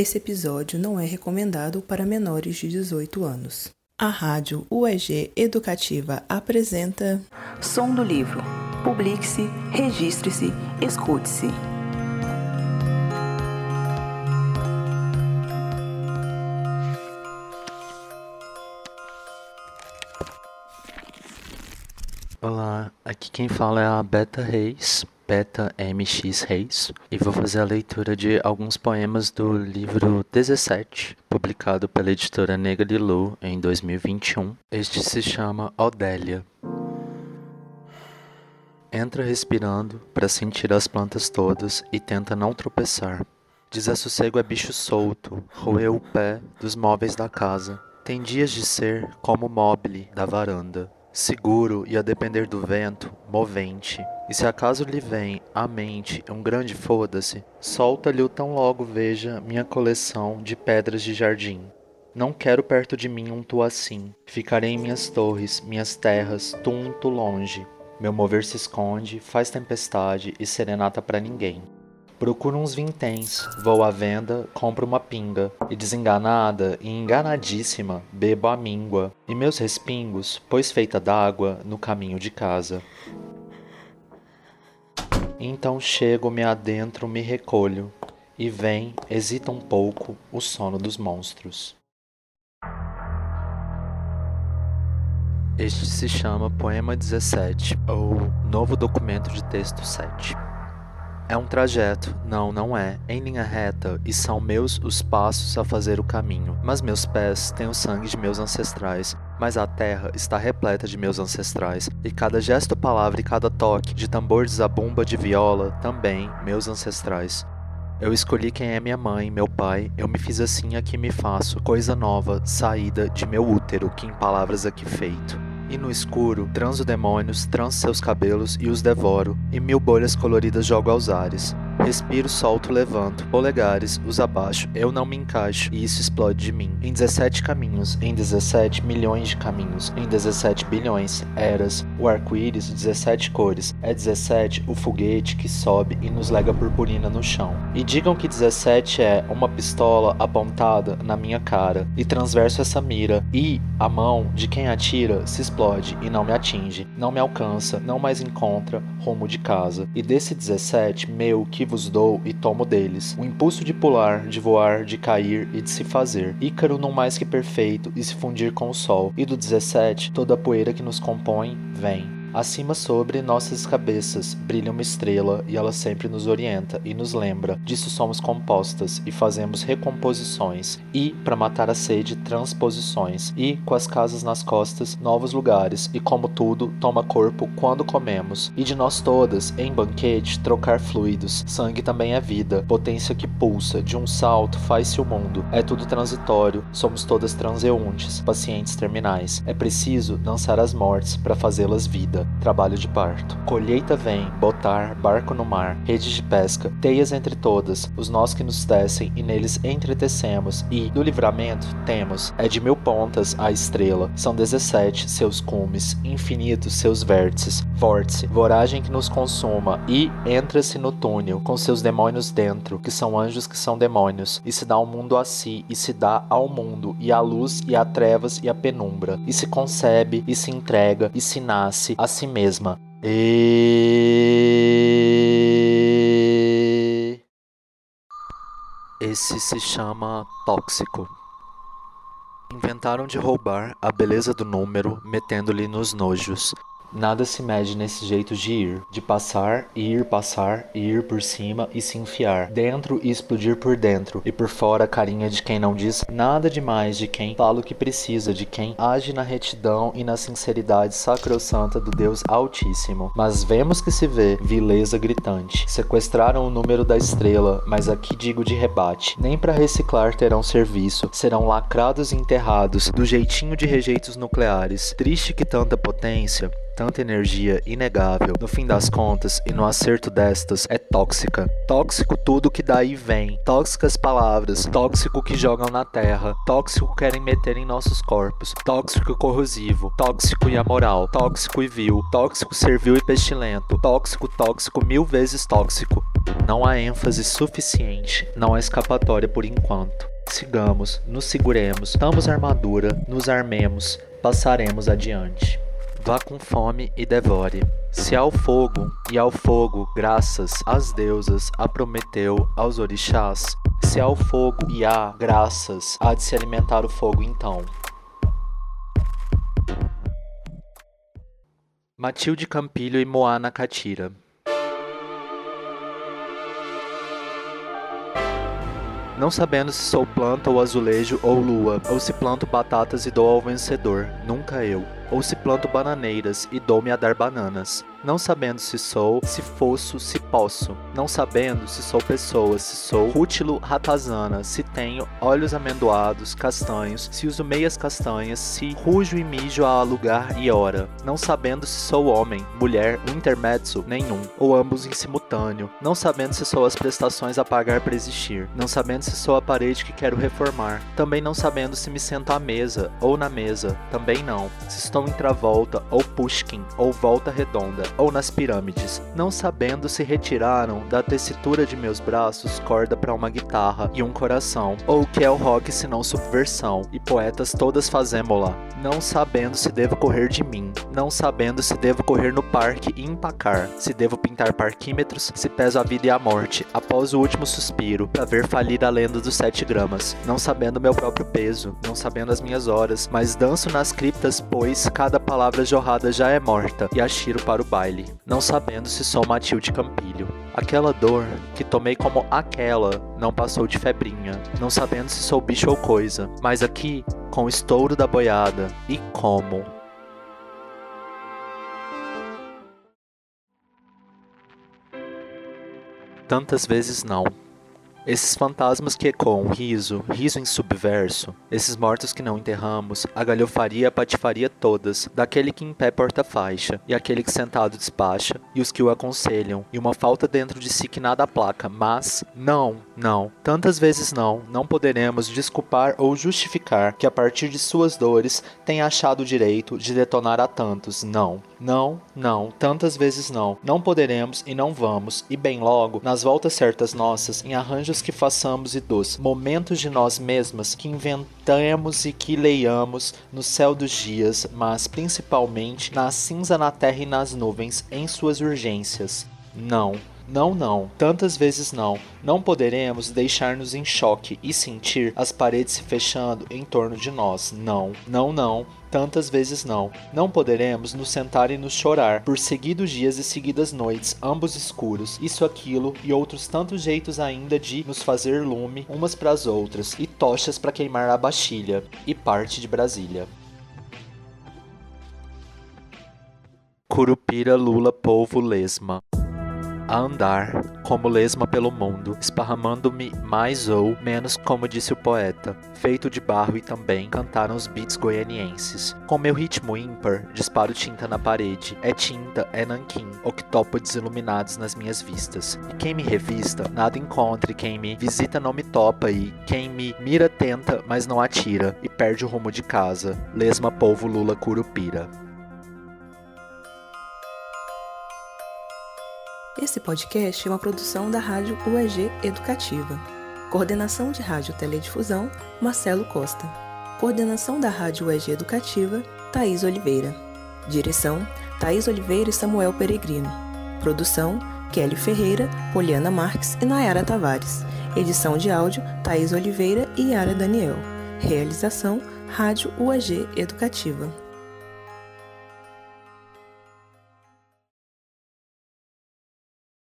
Esse episódio não é recomendado para menores de 18 anos. A Rádio UEG Educativa apresenta Som do livro. Publique-se, registre-se, escute-se. Olá, aqui quem fala é a Beta Reis, Beta MX Reis, e vou fazer a leitura de alguns poemas do livro 17, publicado pela editora Nega Lilu em 2021. Este se chama Odélia. Entra respirando para sentir as plantas todas e tenta não tropeçar. Desassossego é bicho solto, roeu o pé dos móveis da casa. Tem dias de ser como o mobile da varanda seguro e a depender do vento, movente. E se acaso lhe vem à mente um grande foda-se, solta-lhe o tão logo veja minha coleção de pedras de jardim. Não quero perto de mim um tu assim. Ficarei em minhas torres, minhas terras, tu um tu longe. Meu mover se esconde, faz tempestade e serenata para ninguém. Procuro uns vinténs, vou à venda, compro uma pinga, e desenganada e enganadíssima, bebo a míngua, e meus respingos, pois feita d'água, no caminho de casa. Então chego, me adentro, me recolho, e vem, hesita um pouco, o sono dos monstros. Este se chama Poema 17, ou Novo Documento de Texto 7. É um trajeto, não, não é, em linha reta, e são meus os passos a fazer o caminho. Mas meus pés têm o sangue de meus ancestrais, mas a terra está repleta de meus ancestrais, e cada gesto, palavra e cada toque de tambor de zabumba de viola, também meus ancestrais. Eu escolhi quem é minha mãe, meu pai, eu me fiz assim aqui me faço, coisa nova, saída de meu útero, que em palavras aqui feito. E no escuro, transo demônios, transo seus cabelos e os devoro, e mil bolhas coloridas jogo aos ares. Respiro, solto, levanto, polegares, os abaixo, eu não me encaixo, e isso explode de mim. Em 17 caminhos, em 17 milhões de caminhos, em 17 bilhões, eras, o arco-íris, 17 cores, é 17 o foguete que sobe e nos lega purpurina no chão. E digam que 17 é uma pistola apontada na minha cara, e transverso essa mira, e a mão de quem atira se explode e não me atinge, não me alcança, não mais encontra rumo de casa. E desse 17, meu que vos dou e tomo deles. O impulso de pular, de voar, de cair e de se fazer. Ícaro não mais que perfeito e se fundir com o sol. E do 17, toda a poeira que nos compõe, vem. Acima sobre nossas cabeças brilha uma estrela e ela sempre nos orienta e nos lembra. Disso somos compostas e fazemos recomposições e, para matar a sede, transposições e, com as casas nas costas, novos lugares e, como tudo, toma corpo quando comemos. E de nós todas, em banquete, trocar fluidos. Sangue também é vida, potência que pulsa, de um salto faz-se o mundo. É tudo transitório, somos todas transeuntes, pacientes terminais. É preciso dançar as mortes para fazê-las vida trabalho de parto. Colheita vem, botar, barco no mar, redes de pesca, teias entre todas, os nós que nos tecem e neles entretecemos, e, do livramento, temos, é de mil pontas a estrela, são dezessete seus cumes, infinitos seus vértices, vórtice, voragem que nos consuma, e entra-se no túnel, com seus demônios dentro, que são anjos que são demônios, e se dá o um mundo a si, e se dá ao mundo, e a luz, e a trevas, e a penumbra, e se concebe, e se entrega, e se nasce, a si mesma. E. Esse se chama tóxico. Inventaram de roubar a beleza do número, metendo-lhe nos nojos. Nada se mede nesse jeito de ir, de passar, ir, passar, ir por cima e se enfiar, dentro e explodir por dentro, e por fora a carinha de quem não diz nada demais, de quem fala o que precisa, de quem age na retidão e na sinceridade sacrossanta do Deus Altíssimo. Mas vemos que se vê vileza gritante. Sequestraram o número da estrela, mas aqui digo de rebate: nem para reciclar terão serviço, serão lacrados e enterrados, do jeitinho de rejeitos nucleares. Triste que tanta potência tanta energia inegável, no fim das contas e no acerto destas, é tóxica. Tóxico tudo que daí vem, tóxicas palavras, tóxico que jogam na terra, tóxico querem meter em nossos corpos, tóxico corrosivo, tóxico e amoral, tóxico e vil, tóxico servil e pestilento, tóxico, tóxico, mil vezes tóxico. Não há ênfase suficiente, não há escapatória por enquanto. Sigamos, nos seguremos, damos armadura, nos armemos, passaremos adiante. Vá com fome e devore. Se ao fogo, e ao fogo, graças às deusas, a prometeu aos orixás, se ao fogo e há graças, há de se alimentar o fogo então. Matilde Campilho e Moana Catira Não sabendo se sou planta ou azulejo ou lua, ou se planto batatas e dou ao vencedor, nunca eu ou se planto bananeiras e dou-me a dar bananas, não sabendo se sou, se fosso, se posso, não sabendo se sou pessoa, se sou rútilo ratazana, se tenho olhos amendoados, castanhos, se uso meias castanhas, se rujo e mijo a lugar e hora, não sabendo se sou homem, mulher, um intermezzo, nenhum, ou ambos em simultâneo, não sabendo se sou as prestações a pagar para existir, não sabendo se sou a parede que quero reformar, também não sabendo se me sento à mesa ou na mesa, também não, se estou em Travolta, ou Pushkin, ou Volta Redonda, ou nas pirâmides, não sabendo se retiraram da tessitura de meus braços corda para uma guitarra e um coração, ou que é o rock se não subversão, e poetas todas fazemos-la, não sabendo se devo correr de mim, não sabendo se devo correr no parque e empacar, se devo pintar parquímetros, se peso a vida e a morte, após o último suspiro, para ver falir a lenda dos sete gramas, não sabendo meu próprio peso, não sabendo as minhas horas, mas danço nas criptas, pois cada palavra jorrada já é morta, e atiro para o baile, não sabendo se sou Matilde Campilho. Aquela dor que tomei como aquela não passou de febrinha, não sabendo se sou bicho ou coisa, mas aqui, com o estouro da boiada, e como. Tantas vezes não. Esses fantasmas que ecoam riso, riso em subverso, esses mortos que não enterramos, a galhofaria a patifaria todas, daquele que em pé porta faixa, e aquele que sentado despacha, e os que o aconselham, e uma falta dentro de si que nada aplaca, mas, não, não, tantas vezes não, não poderemos desculpar ou justificar que a partir de suas dores tenha achado o direito de detonar a tantos, não. Não, não, tantas vezes não. Não poderemos e não vamos, e bem logo, nas voltas certas nossas, em arranjos que façamos e dos momentos de nós mesmas que inventamos e que leiamos no céu dos dias, mas principalmente na cinza na terra e nas nuvens, em suas urgências. Não, não, não, tantas vezes não. Não poderemos deixar-nos em choque e sentir as paredes se fechando em torno de nós. Não, não, não tantas vezes não. Não poderemos nos sentar e nos chorar por seguidos dias e seguidas noites, ambos escuros, isso, aquilo e outros tantos jeitos ainda de nos fazer lume umas para as outras e tochas para queimar a baxilha e parte de Brasília. Curupira, Lula, Polvo, Lesma a andar, como lesma pelo mundo, esparramando-me mais ou menos como disse o poeta, feito de barro e também cantaram os beats goianienses. Com meu ritmo ímpar, disparo tinta na parede, é tinta, é nanquim, octópodes iluminados nas minhas vistas. E quem me revista, nada encontre, quem me visita não me topa e quem me mira tenta, mas não atira, e perde o rumo de casa. Lesma polvo lula curupira. Esse podcast é uma produção da Rádio UEG Educativa. Coordenação de Rádio Teledifusão, Marcelo Costa. Coordenação da Rádio UEG Educativa, Thaís Oliveira. Direção, Thaís Oliveira e Samuel Peregrino. Produção, Kelly Ferreira, Poliana Marques e Nayara Tavares. Edição de áudio, Thaís Oliveira e Yara Daniel. Realização, Rádio UEG Educativa.